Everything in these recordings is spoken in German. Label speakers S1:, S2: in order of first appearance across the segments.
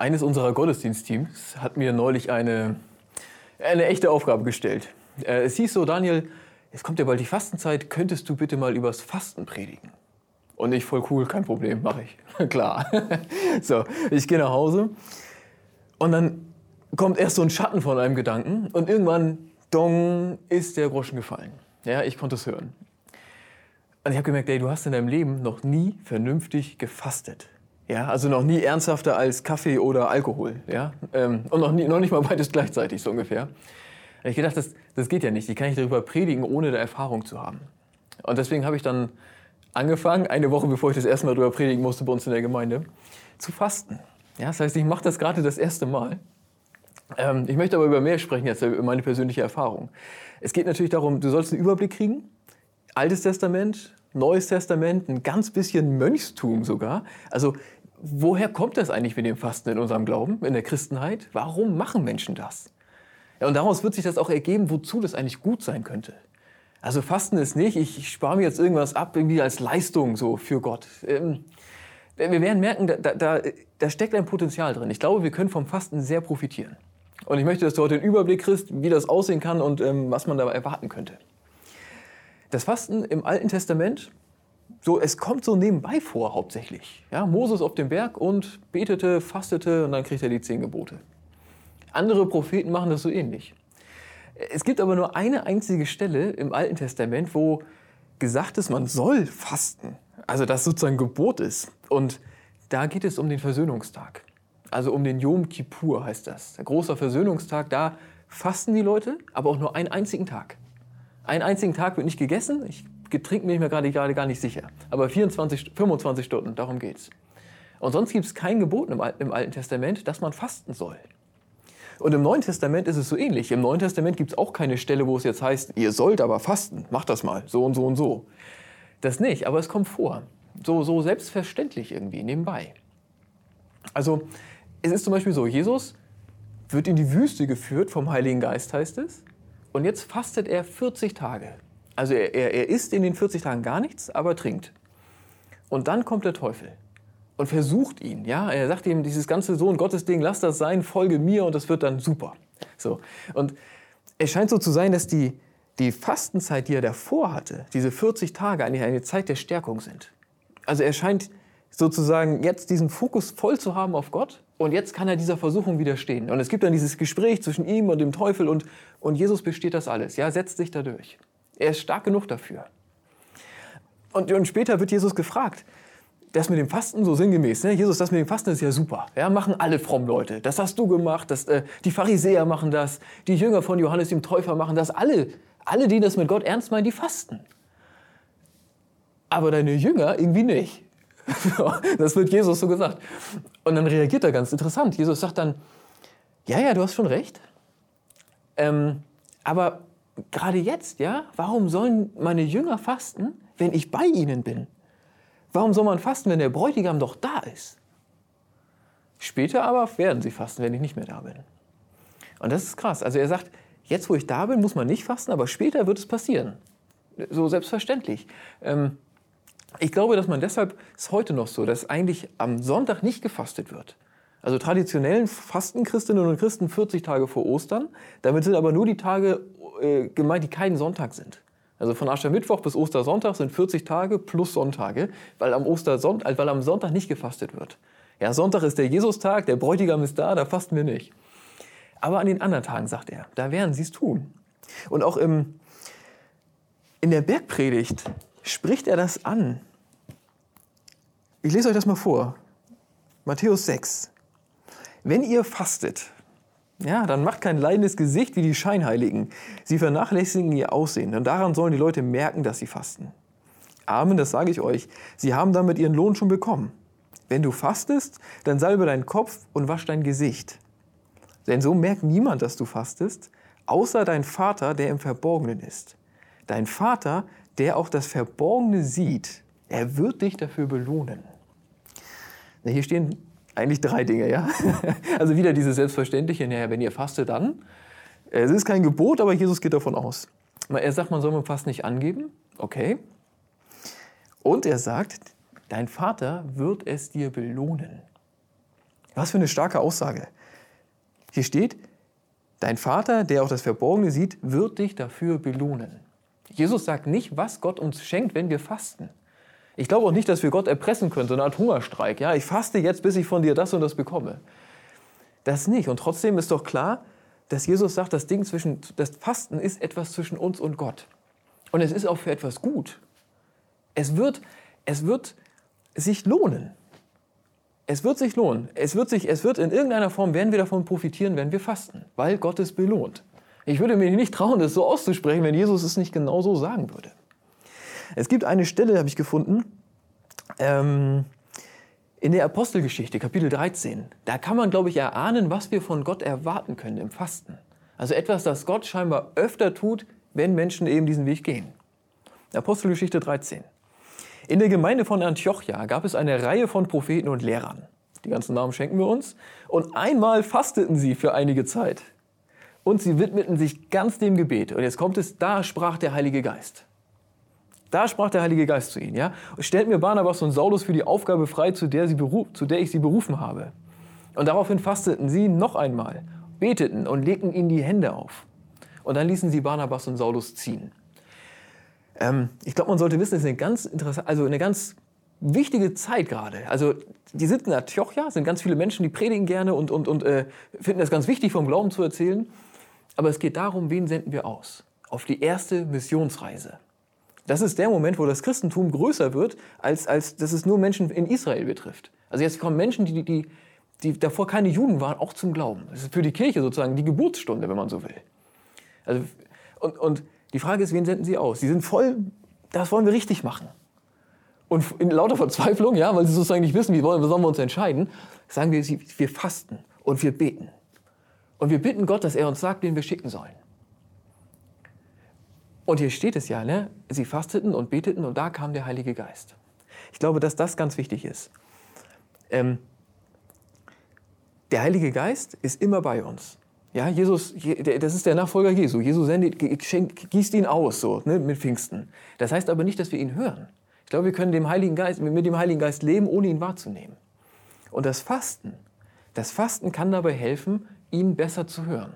S1: Eines unserer Gottesdienstteams hat mir neulich eine, eine echte Aufgabe gestellt. Äh, es hieß so, Daniel, es kommt ja bald die Fastenzeit, könntest du bitte mal übers Fasten predigen? Und ich voll cool, kein Problem, mache ich. Klar. so, ich gehe nach Hause und dann kommt erst so ein Schatten von einem Gedanken und irgendwann, dong, ist der Groschen gefallen. Ja, ich konnte es hören. Und ich habe gemerkt, ey, du hast in deinem Leben noch nie vernünftig gefastet. Ja, also noch nie ernsthafter als Kaffee oder Alkohol. Ja? Ähm, und noch, nie, noch nicht mal beides gleichzeitig, so ungefähr. Und ich gedacht, das, das geht ja nicht. Wie kann ich darüber predigen, ohne da Erfahrung zu haben? Und deswegen habe ich dann angefangen, eine Woche bevor ich das erste Mal darüber predigen musste bei uns in der Gemeinde, zu fasten. Ja, das heißt, ich mache das gerade das erste Mal. Ähm, ich möchte aber über mehr sprechen jetzt, über meine persönliche Erfahrung. Es geht natürlich darum, du sollst einen Überblick kriegen. Altes Testament, Neues Testament, ein ganz bisschen Mönchstum sogar. Also woher kommt das eigentlich mit dem Fasten in unserem Glauben, in der Christenheit? Warum machen Menschen das? Ja, und daraus wird sich das auch ergeben, wozu das eigentlich gut sein könnte. Also Fasten ist nicht, ich, ich spare mir jetzt irgendwas ab, irgendwie als Leistung so für Gott. Ähm, wir werden merken, da, da, da steckt ein Potenzial drin. Ich glaube, wir können vom Fasten sehr profitieren. Und ich möchte, dass du heute einen Überblick kriegst, wie das aussehen kann und ähm, was man dabei erwarten könnte. Das Fasten im Alten Testament, so, es kommt so nebenbei vor hauptsächlich. Ja, Moses auf dem Berg und betete, fastete und dann kriegt er die zehn Gebote. Andere Propheten machen das so ähnlich. Es gibt aber nur eine einzige Stelle im Alten Testament, wo gesagt ist, man soll fasten. Also das sozusagen Gebot ist. Und da geht es um den Versöhnungstag. Also um den Yom Kippur heißt das. Der große Versöhnungstag, da fasten die Leute, aber auch nur einen einzigen Tag. Einen einzigen Tag wird nicht gegessen. Ich getrinkt bin ich mir gerade, gar nicht sicher. Aber 24, 25 Stunden, darum geht's. Und sonst gibt es kein Gebot im, im Alten Testament, dass man fasten soll. Und im Neuen Testament ist es so ähnlich. Im Neuen Testament gibt es auch keine Stelle, wo es jetzt heißt, ihr sollt aber fasten, macht das mal, so und so und so. Das nicht, aber es kommt vor. So, so selbstverständlich irgendwie, nebenbei. Also, es ist zum Beispiel so, Jesus wird in die Wüste geführt vom Heiligen Geist, heißt es. Und jetzt fastet er 40 Tage. Also er, er, er isst in den 40 Tagen gar nichts, aber trinkt. Und dann kommt der Teufel und versucht ihn. Ja? Er sagt ihm, dieses ganze Sohn Gottes Ding, lass das sein, folge mir und das wird dann super. So. Und es scheint so zu sein, dass die, die Fastenzeit, die er davor hatte, diese 40 Tage eigentlich eine Zeit der Stärkung sind. Also er scheint sozusagen jetzt diesen Fokus voll zu haben auf Gott und jetzt kann er dieser Versuchung widerstehen. Und es gibt dann dieses Gespräch zwischen ihm und dem Teufel und, und Jesus besteht das alles. Ja, setzt sich dadurch. Er ist stark genug dafür. Und, und später wird Jesus gefragt, das mit dem Fasten so sinngemäß, ne? Jesus, das mit dem Fasten ist ja super. Ja, machen alle fromm Leute. Das hast du gemacht, das, äh, die Pharisäer machen das, die Jünger von Johannes dem Täufer machen das. Alle, alle, die das mit Gott ernst meinen, die fasten. Aber deine Jünger irgendwie nicht. das wird Jesus so gesagt. Und dann reagiert er ganz interessant. Jesus sagt dann, ja, ja, du hast schon recht. Ähm, aber gerade jetzt, ja, warum sollen meine Jünger fasten, wenn ich bei ihnen bin? Warum soll man fasten, wenn der Bräutigam doch da ist? Später aber werden sie fasten, wenn ich nicht mehr da bin. Und das ist krass. Also er sagt, jetzt wo ich da bin, muss man nicht fasten, aber später wird es passieren. So selbstverständlich. Ähm, ich glaube, dass man deshalb, ist heute noch so, dass eigentlich am Sonntag nicht gefastet wird. Also traditionell fasten Christinnen und Christen 40 Tage vor Ostern. Damit sind aber nur die Tage äh, gemeint, die keinen Sonntag sind. Also von Aschermittwoch bis Ostersonntag sind 40 Tage plus Sonntage, weil am, Ostersonntag, weil am Sonntag nicht gefastet wird. Ja, Sonntag ist der Jesustag, der Bräutigam ist da, da fasten wir nicht. Aber an den anderen Tagen, sagt er, da werden sie es tun. Und auch im, in der Bergpredigt spricht er das an. Ich lese euch das mal vor. Matthäus 6. Wenn ihr fastet, ja, dann macht kein leidendes Gesicht wie die Scheinheiligen. Sie vernachlässigen ihr Aussehen und daran sollen die Leute merken, dass sie fasten. Amen, das sage ich euch. Sie haben damit ihren Lohn schon bekommen. Wenn du fastest, dann salbe deinen Kopf und wasch dein Gesicht. Denn so merkt niemand, dass du fastest, außer dein Vater, der im Verborgenen ist. Dein Vater, der auch das Verborgene sieht, er wird dich dafür belohnen. Hier stehen eigentlich drei Dinge, ja. Also wieder dieses Selbstverständliche, naja, wenn ihr fastet, dann. Es ist kein Gebot, aber Jesus geht davon aus. Er sagt, man soll beim Fasten nicht angeben. Okay. Und er sagt, dein Vater wird es dir belohnen. Was für eine starke Aussage. Hier steht, dein Vater, der auch das Verborgene sieht, wird dich dafür belohnen. Jesus sagt nicht, was Gott uns schenkt, wenn wir fasten. Ich glaube auch nicht, dass wir Gott erpressen können, so eine Art Hungerstreik. Ja, ich faste jetzt, bis ich von dir das und das bekomme. Das nicht. Und trotzdem ist doch klar, dass Jesus sagt, das Ding zwischen, das Fasten ist etwas zwischen uns und Gott. Und es ist auch für etwas gut. Es wird, es wird sich lohnen. Es wird sich lohnen. Es wird, sich, es wird in irgendeiner Form, werden wir davon profitieren, wenn wir fasten, weil Gott es belohnt. Ich würde mir nicht trauen, das so auszusprechen, wenn Jesus es nicht genau so sagen würde. Es gibt eine Stelle, habe ich gefunden, ähm, in der Apostelgeschichte, Kapitel 13. Da kann man, glaube ich, erahnen, was wir von Gott erwarten können im Fasten. Also etwas, das Gott scheinbar öfter tut, wenn Menschen eben diesen Weg gehen. Apostelgeschichte 13. In der Gemeinde von Antiochia gab es eine Reihe von Propheten und Lehrern. Die ganzen Namen schenken wir uns. Und einmal fasteten sie für einige Zeit. Und sie widmeten sich ganz dem Gebet. Und jetzt kommt es, da sprach der Heilige Geist. Da sprach der Heilige Geist zu ihnen. Ja? Stellt mir Barnabas und Saulus für die Aufgabe frei, zu der, sie zu der ich sie berufen habe. Und daraufhin fasteten sie noch einmal, beteten und legten ihnen die Hände auf. Und dann ließen sie Barnabas und Saulus ziehen. Ähm, ich glaube, man sollte wissen, es ist eine ganz interessante, also eine ganz wichtige Zeit gerade. Also die sind in Antiochia, sind ganz viele Menschen, die predigen gerne und, und, und äh, finden es ganz wichtig, vom Glauben zu erzählen. Aber es geht darum, wen senden wir aus? Auf die erste Missionsreise. Das ist der Moment, wo das Christentum größer wird, als, als dass es nur Menschen in Israel betrifft. Also jetzt kommen Menschen, die, die, die davor keine Juden waren, auch zum Glauben. Das ist für die Kirche sozusagen die Geburtsstunde, wenn man so will. Also, und, und die Frage ist, wen senden sie aus? Sie sind voll, das wollen wir richtig machen. Und in lauter Verzweiflung, ja, weil sie sozusagen nicht wissen, wie sollen wir uns entscheiden, sagen wir, wir fasten und wir beten. Und wir bitten Gott, dass er uns sagt, wen wir schicken sollen. Und hier steht es ja, ne? sie fasteten und beteten und da kam der Heilige Geist. Ich glaube, dass das ganz wichtig ist. Ähm, der Heilige Geist ist immer bei uns. Ja, Jesus, das ist der Nachfolger Jesu. Jesus sendet, gießt ihn aus so, ne, mit Pfingsten. Das heißt aber nicht, dass wir ihn hören. Ich glaube, wir können dem Heiligen Geist, mit dem Heiligen Geist leben, ohne ihn wahrzunehmen. Und das Fasten, das Fasten kann dabei helfen, ihn besser zu hören.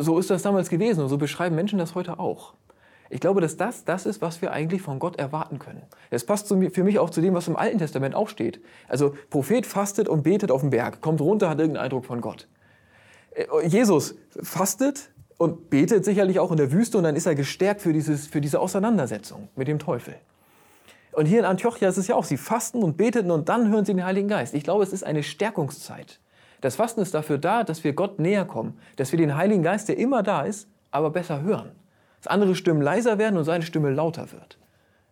S1: So ist das damals gewesen und so beschreiben Menschen das heute auch. Ich glaube, dass das das ist, was wir eigentlich von Gott erwarten können. Das passt für mich auch zu dem, was im Alten Testament auch steht. Also Prophet fastet und betet auf dem Berg, kommt runter, hat irgendeinen Eindruck von Gott. Äh, Jesus fastet und betet sicherlich auch in der Wüste und dann ist er gestärkt für, dieses, für diese Auseinandersetzung mit dem Teufel. Und hier in Antiochia ist es ja auch, sie fasten und beteten und dann hören sie den Heiligen Geist. Ich glaube, es ist eine Stärkungszeit. Das Fasten ist dafür da, dass wir Gott näher kommen, dass wir den Heiligen Geist, der immer da ist, aber besser hören. Dass andere Stimmen leiser werden und seine Stimme lauter wird.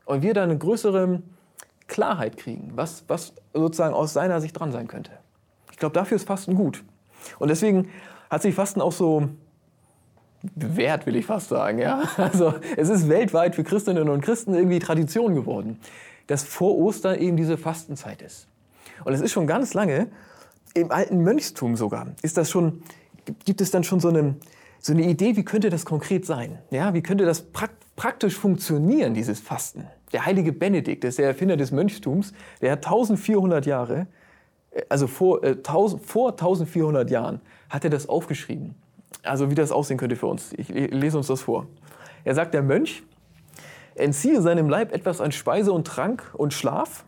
S1: Und wir dann eine größere Klarheit kriegen, was, was sozusagen aus seiner Sicht dran sein könnte. Ich glaube, dafür ist Fasten gut. Und deswegen hat sich Fasten auch so bewährt, will ich fast sagen. Ja? Also es ist weltweit für Christinnen und Christen irgendwie Tradition geworden, dass vor Ostern eben diese Fastenzeit ist. Und es ist schon ganz lange, im alten Mönchstum sogar, ist das schon, gibt es dann schon so eine, so eine Idee, wie könnte das konkret sein? Ja, wie könnte das praktisch funktionieren, dieses Fasten? Der heilige Benedikt, das ist der Erfinder des Mönchtums, der hat 1400 Jahre also vor, äh, 1000, vor 1400 Jahren hat er das aufgeschrieben. Also wie das aussehen könnte für uns. Ich lese uns das vor. Er sagt, der Mönch entziehe seinem Leib etwas an Speise und Trank und Schlaf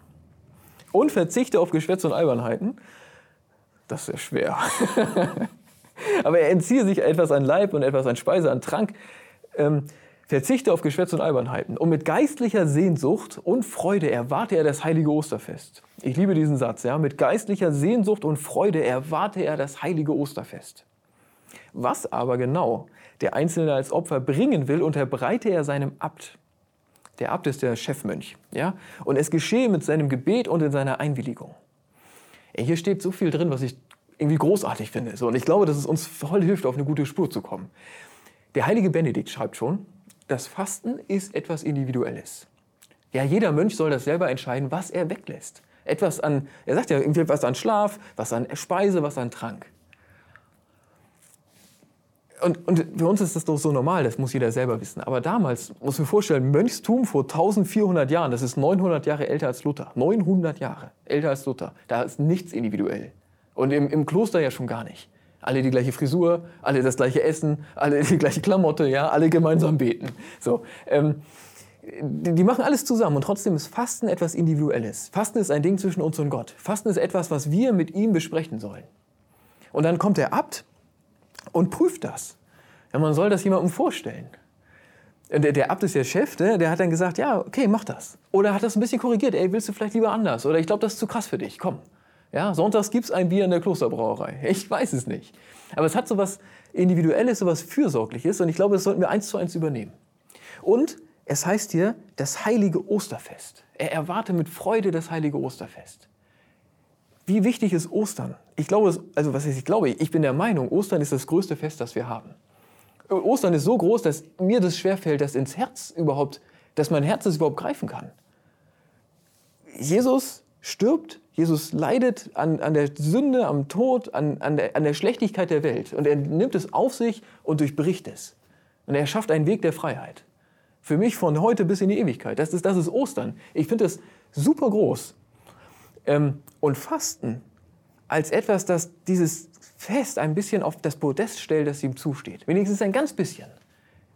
S1: und verzichte auf Geschwätz und Albernheiten. Das ist sehr schwer. Aber er entziehe sich etwas an Leib und etwas an Speise, an Trank. Ähm, Verzichte auf Geschwätz und Albernheiten und mit geistlicher Sehnsucht und Freude erwarte er das heilige Osterfest. Ich liebe diesen Satz, ja. Mit geistlicher Sehnsucht und Freude erwarte er das heilige Osterfest. Was aber genau der Einzelne als Opfer bringen will, unterbreite er seinem Abt. Der Abt ist der Chefmönch, ja. Und es geschehe mit seinem Gebet und in seiner Einwilligung. Hier steht so viel drin, was ich irgendwie großartig finde. So, und ich glaube, dass es uns voll hilft, auf eine gute Spur zu kommen. Der heilige Benedikt schreibt schon, das Fasten ist etwas Individuelles. Ja, jeder Mönch soll das selber entscheiden, was er weglässt. Etwas an, er sagt ja irgendwie was an Schlaf, was an Speise, was an Trank. Und, und für uns ist das doch so normal, das muss jeder selber wissen. Aber damals, muss man vorstellen, Mönchstum vor 1400 Jahren, das ist 900 Jahre älter als Luther. 900 Jahre älter als Luther. Da ist nichts individuell. Und im, im Kloster ja schon gar nicht. Alle die gleiche Frisur, alle das gleiche Essen, alle die gleiche Klamotte, ja, alle gemeinsam beten. So, ähm, die, die machen alles zusammen und trotzdem ist Fasten etwas Individuelles. Fasten ist ein Ding zwischen uns und Gott. Fasten ist etwas, was wir mit ihm besprechen sollen. Und dann kommt der Abt und prüft das. Ja, man soll das jemandem vorstellen. Der, der Abt ist der Chef, ne? der hat dann gesagt, ja, okay, mach das. Oder hat das ein bisschen korrigiert, ey, willst du vielleicht lieber anders? Oder ich glaube, das ist zu krass für dich, komm. Ja, sonntags gibt es ein Bier in der Klosterbrauerei. Ich weiß es nicht. Aber es hat so was Individuelles, so was Fürsorgliches und ich glaube, das sollten wir eins zu eins übernehmen. Und es heißt hier das heilige Osterfest. Er erwarte mit Freude das heilige Osterfest. Wie wichtig ist Ostern? Ich glaube, also was heißt ich glaube, ich bin der Meinung, Ostern ist das größte Fest, das wir haben. Ostern ist so groß, dass mir das schwerfällt, dass ins Herz überhaupt, dass mein Herz es überhaupt greifen kann. Jesus stirbt, Jesus leidet an, an der Sünde, am Tod, an, an, der, an der Schlechtigkeit der Welt. Und er nimmt es auf sich und durchbricht es. Und er schafft einen Weg der Freiheit. Für mich von heute bis in die Ewigkeit. Das ist, das ist Ostern. Ich finde das super groß. Ähm, und Fasten als etwas, das dieses Fest ein bisschen auf das Podest stellt, das ihm zusteht. Wenigstens ein ganz bisschen.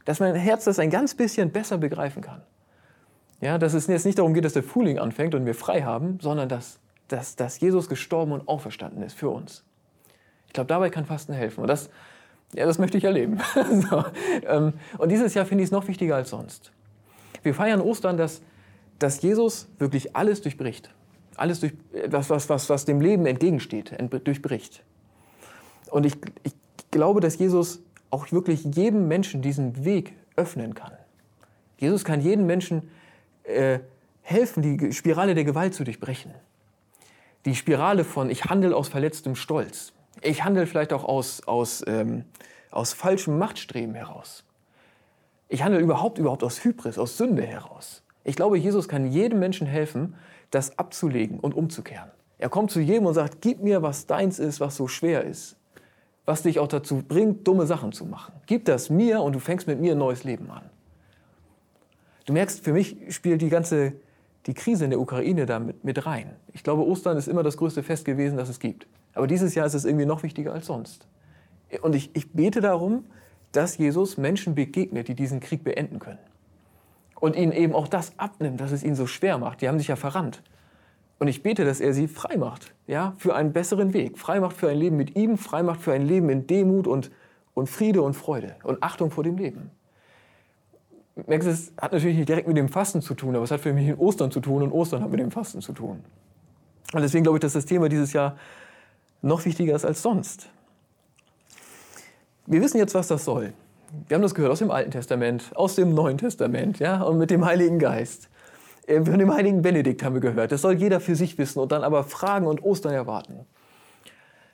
S1: Dass mein Herz das ein ganz bisschen besser begreifen kann. Ja, dass es jetzt nicht darum geht, dass der Frühling anfängt und wir frei haben, sondern dass, dass, dass Jesus gestorben und auferstanden ist für uns. Ich glaube, dabei kann Fasten helfen. Und das, ja, das möchte ich erleben. so, ähm, und dieses Jahr finde ich es noch wichtiger als sonst. Wir feiern Ostern, dass, dass Jesus wirklich alles durchbricht. Alles durch, was, was, was, was dem Leben entgegensteht, durchbricht. Und ich, ich glaube, dass Jesus auch wirklich jedem Menschen diesen Weg öffnen kann. Jesus kann jedem Menschen äh, helfen, die Spirale der Gewalt zu durchbrechen. Die Spirale von ich handle aus verletztem Stolz. Ich handle vielleicht auch aus, aus, ähm, aus falschem Machtstreben heraus. Ich handle überhaupt, überhaupt aus Hybris, aus Sünde heraus. Ich glaube, Jesus kann jedem Menschen helfen, das abzulegen und umzukehren. Er kommt zu jedem und sagt, gib mir, was deins ist, was so schwer ist was dich auch dazu bringt, dumme Sachen zu machen. Gib das mir und du fängst mit mir ein neues Leben an. Du merkst, für mich spielt die ganze die Krise in der Ukraine da mit, mit rein. Ich glaube, Ostern ist immer das größte Fest gewesen, das es gibt. Aber dieses Jahr ist es irgendwie noch wichtiger als sonst. Und ich, ich bete darum, dass Jesus Menschen begegnet, die diesen Krieg beenden können. Und ihnen eben auch das abnimmt, dass es ihnen so schwer macht. Die haben sich ja verrannt. Und ich bete, dass er sie frei macht, ja, für einen besseren Weg. Frei macht für ein Leben mit ihm, frei macht für ein Leben in Demut und, und Friede und Freude und Achtung vor dem Leben. Merkst es hat natürlich nicht direkt mit dem Fasten zu tun, aber es hat für mich mit Ostern zu tun und Ostern hat mit dem Fasten zu tun. Und deswegen glaube ich, dass das Thema dieses Jahr noch wichtiger ist als sonst. Wir wissen jetzt, was das soll. Wir haben das gehört aus dem Alten Testament, aus dem Neuen Testament, ja, und mit dem Heiligen Geist. Äh, von dem heiligen Benedikt haben wir gehört. Das soll jeder für sich wissen und dann aber Fragen und Ostern erwarten.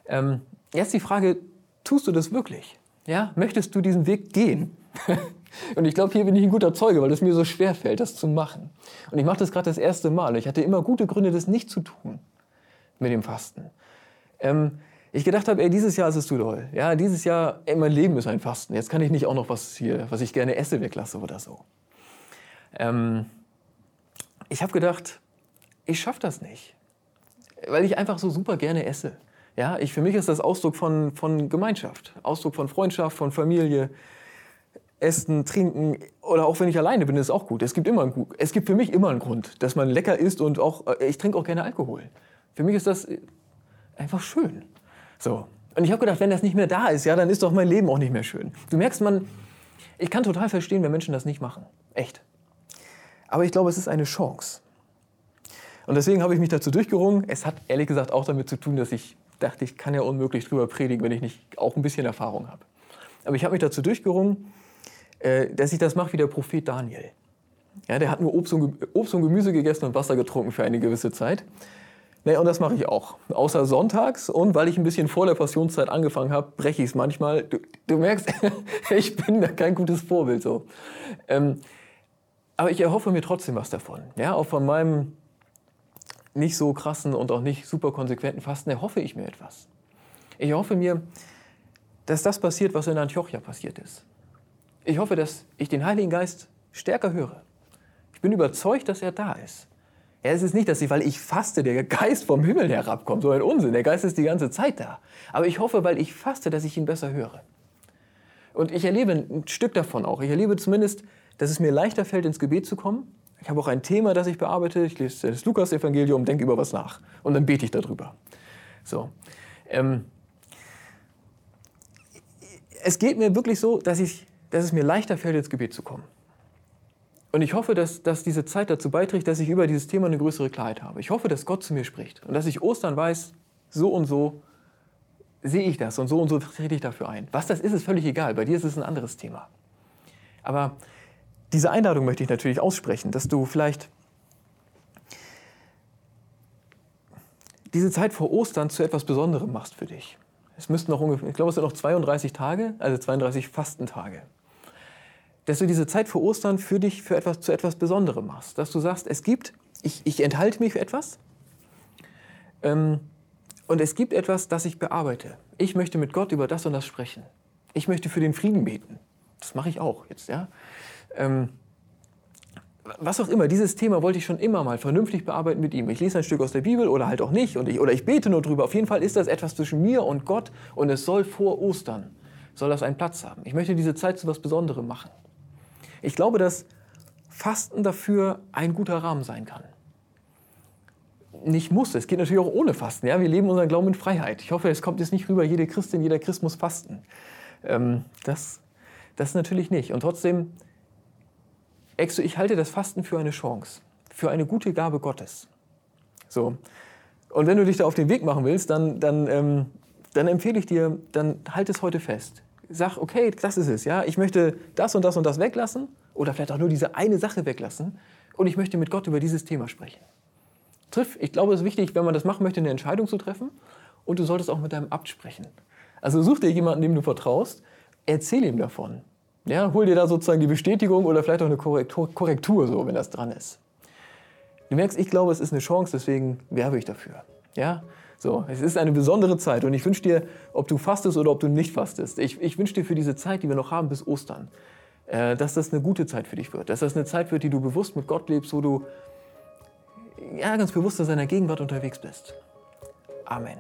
S1: Ähm, jetzt die Frage, tust du das wirklich? Ja? Möchtest du diesen Weg gehen? und ich glaube, hier bin ich ein guter Zeuge, weil es mir so schwer fällt, das zu machen. Und ich mache das gerade das erste Mal. Ich hatte immer gute Gründe, das nicht zu tun mit dem Fasten. Ähm, ich gedacht habe, ey, dieses Jahr ist es zu doll. Ja, dieses Jahr, ey, mein Leben ist ein Fasten. Jetzt kann ich nicht auch noch was hier, was ich gerne esse, weglasse oder so. Ähm, ich habe gedacht, ich schaffe das nicht, weil ich einfach so super gerne esse. Ja, ich, für mich ist das Ausdruck von, von Gemeinschaft, Ausdruck von Freundschaft, von Familie. Essen, trinken oder auch wenn ich alleine bin, ist auch gut. Es gibt, immer einen, es gibt für mich immer einen Grund, dass man lecker isst und auch, äh, ich trinke auch gerne Alkohol. Für mich ist das einfach schön. So. Und ich habe gedacht, wenn das nicht mehr da ist, ja, dann ist doch mein Leben auch nicht mehr schön. Du merkst, man, ich kann total verstehen, wenn Menschen das nicht machen. Echt. Aber ich glaube, es ist eine Chance. Und deswegen habe ich mich dazu durchgerungen. Es hat ehrlich gesagt auch damit zu tun, dass ich dachte, ich kann ja unmöglich drüber predigen, wenn ich nicht auch ein bisschen Erfahrung habe. Aber ich habe mich dazu durchgerungen, äh, dass ich das mache wie der Prophet Daniel. Ja, der hat nur Obst und, Obst und Gemüse gegessen und Wasser getrunken für eine gewisse Zeit. Naja, und das mache ich auch. Außer sonntags und weil ich ein bisschen vor der Passionszeit angefangen habe, breche ich es manchmal. Du, du merkst, ich bin da kein gutes Vorbild. So. Ähm, aber ich erhoffe mir trotzdem was davon. Ja, auch von meinem nicht so krassen und auch nicht super konsequenten Fasten erhoffe ich mir etwas. Ich hoffe mir, dass das passiert, was in Antiochia passiert ist. Ich hoffe, dass ich den Heiligen Geist stärker höre. Ich bin überzeugt, dass er da ist. Ja, es ist nicht, dass ich, weil ich faste, der Geist vom Himmel herabkommt. So ein Unsinn. Der Geist ist die ganze Zeit da. Aber ich hoffe, weil ich faste, dass ich ihn besser höre. Und ich erlebe ein Stück davon auch. Ich erlebe zumindest, dass es mir leichter fällt, ins Gebet zu kommen. Ich habe auch ein Thema, das ich bearbeite. Ich lese das Lukas-Evangelium, denke über was nach. Und dann bete ich darüber. So. Ähm, es geht mir wirklich so, dass, ich, dass es mir leichter fällt, ins Gebet zu kommen. Und ich hoffe, dass, dass diese Zeit dazu beiträgt, dass ich über dieses Thema eine größere Klarheit habe. Ich hoffe, dass Gott zu mir spricht und dass ich Ostern weiß, so und so sehe ich das und so und so trete ich dafür ein. Was das ist, ist völlig egal. Bei dir ist es ein anderes Thema. Aber diese Einladung möchte ich natürlich aussprechen, dass du vielleicht diese Zeit vor Ostern zu etwas Besonderem machst für dich. Es müssten noch ungefähr, ich glaube, es sind noch 32 Tage, also 32 Fastentage dass du diese Zeit vor Ostern für dich für etwas, zu etwas Besonderem machst. Dass du sagst, es gibt, ich, ich enthalte mich für etwas ähm, und es gibt etwas, das ich bearbeite. Ich möchte mit Gott über das und das sprechen. Ich möchte für den Frieden beten. Das mache ich auch jetzt, ja. Ähm, was auch immer, dieses Thema wollte ich schon immer mal vernünftig bearbeiten mit ihm. Ich lese ein Stück aus der Bibel oder halt auch nicht und ich, oder ich bete nur drüber. Auf jeden Fall ist das etwas zwischen mir und Gott und es soll vor Ostern, soll das einen Platz haben. Ich möchte diese Zeit zu etwas Besonderem machen. Ich glaube, dass Fasten dafür ein guter Rahmen sein kann. Nicht muss, es geht natürlich auch ohne Fasten. Ja? Wir leben unseren Glauben in Freiheit. Ich hoffe, es kommt jetzt nicht rüber, jede Christin, jeder Christ muss fasten. Ähm, das, das natürlich nicht. Und trotzdem, Exo, ich halte das Fasten für eine Chance, für eine gute Gabe Gottes. So. Und wenn du dich da auf den Weg machen willst, dann, dann, ähm, dann empfehle ich dir, dann halt es heute fest sag, okay, das ist es, ja, ich möchte das und das und das weglassen oder vielleicht auch nur diese eine Sache weglassen und ich möchte mit Gott über dieses Thema sprechen. Triff, ich glaube, es ist wichtig, wenn man das machen möchte, eine Entscheidung zu treffen und du solltest auch mit deinem Abt sprechen. Also such dir jemanden, dem du vertraust, erzähl ihm davon. Ja, hol dir da sozusagen die Bestätigung oder vielleicht auch eine Korrektur, Korrektur so, wenn das dran ist. Du merkst, ich glaube, es ist eine Chance, deswegen werbe ich dafür. Ja? So, es ist eine besondere Zeit und ich wünsche dir, ob du fastest oder ob du nicht fastest, ich, ich wünsche dir für diese Zeit, die wir noch haben bis Ostern, äh, dass das eine gute Zeit für dich wird, dass das eine Zeit wird, die du bewusst mit Gott lebst, wo du ja, ganz bewusst in seiner Gegenwart unterwegs bist. Amen.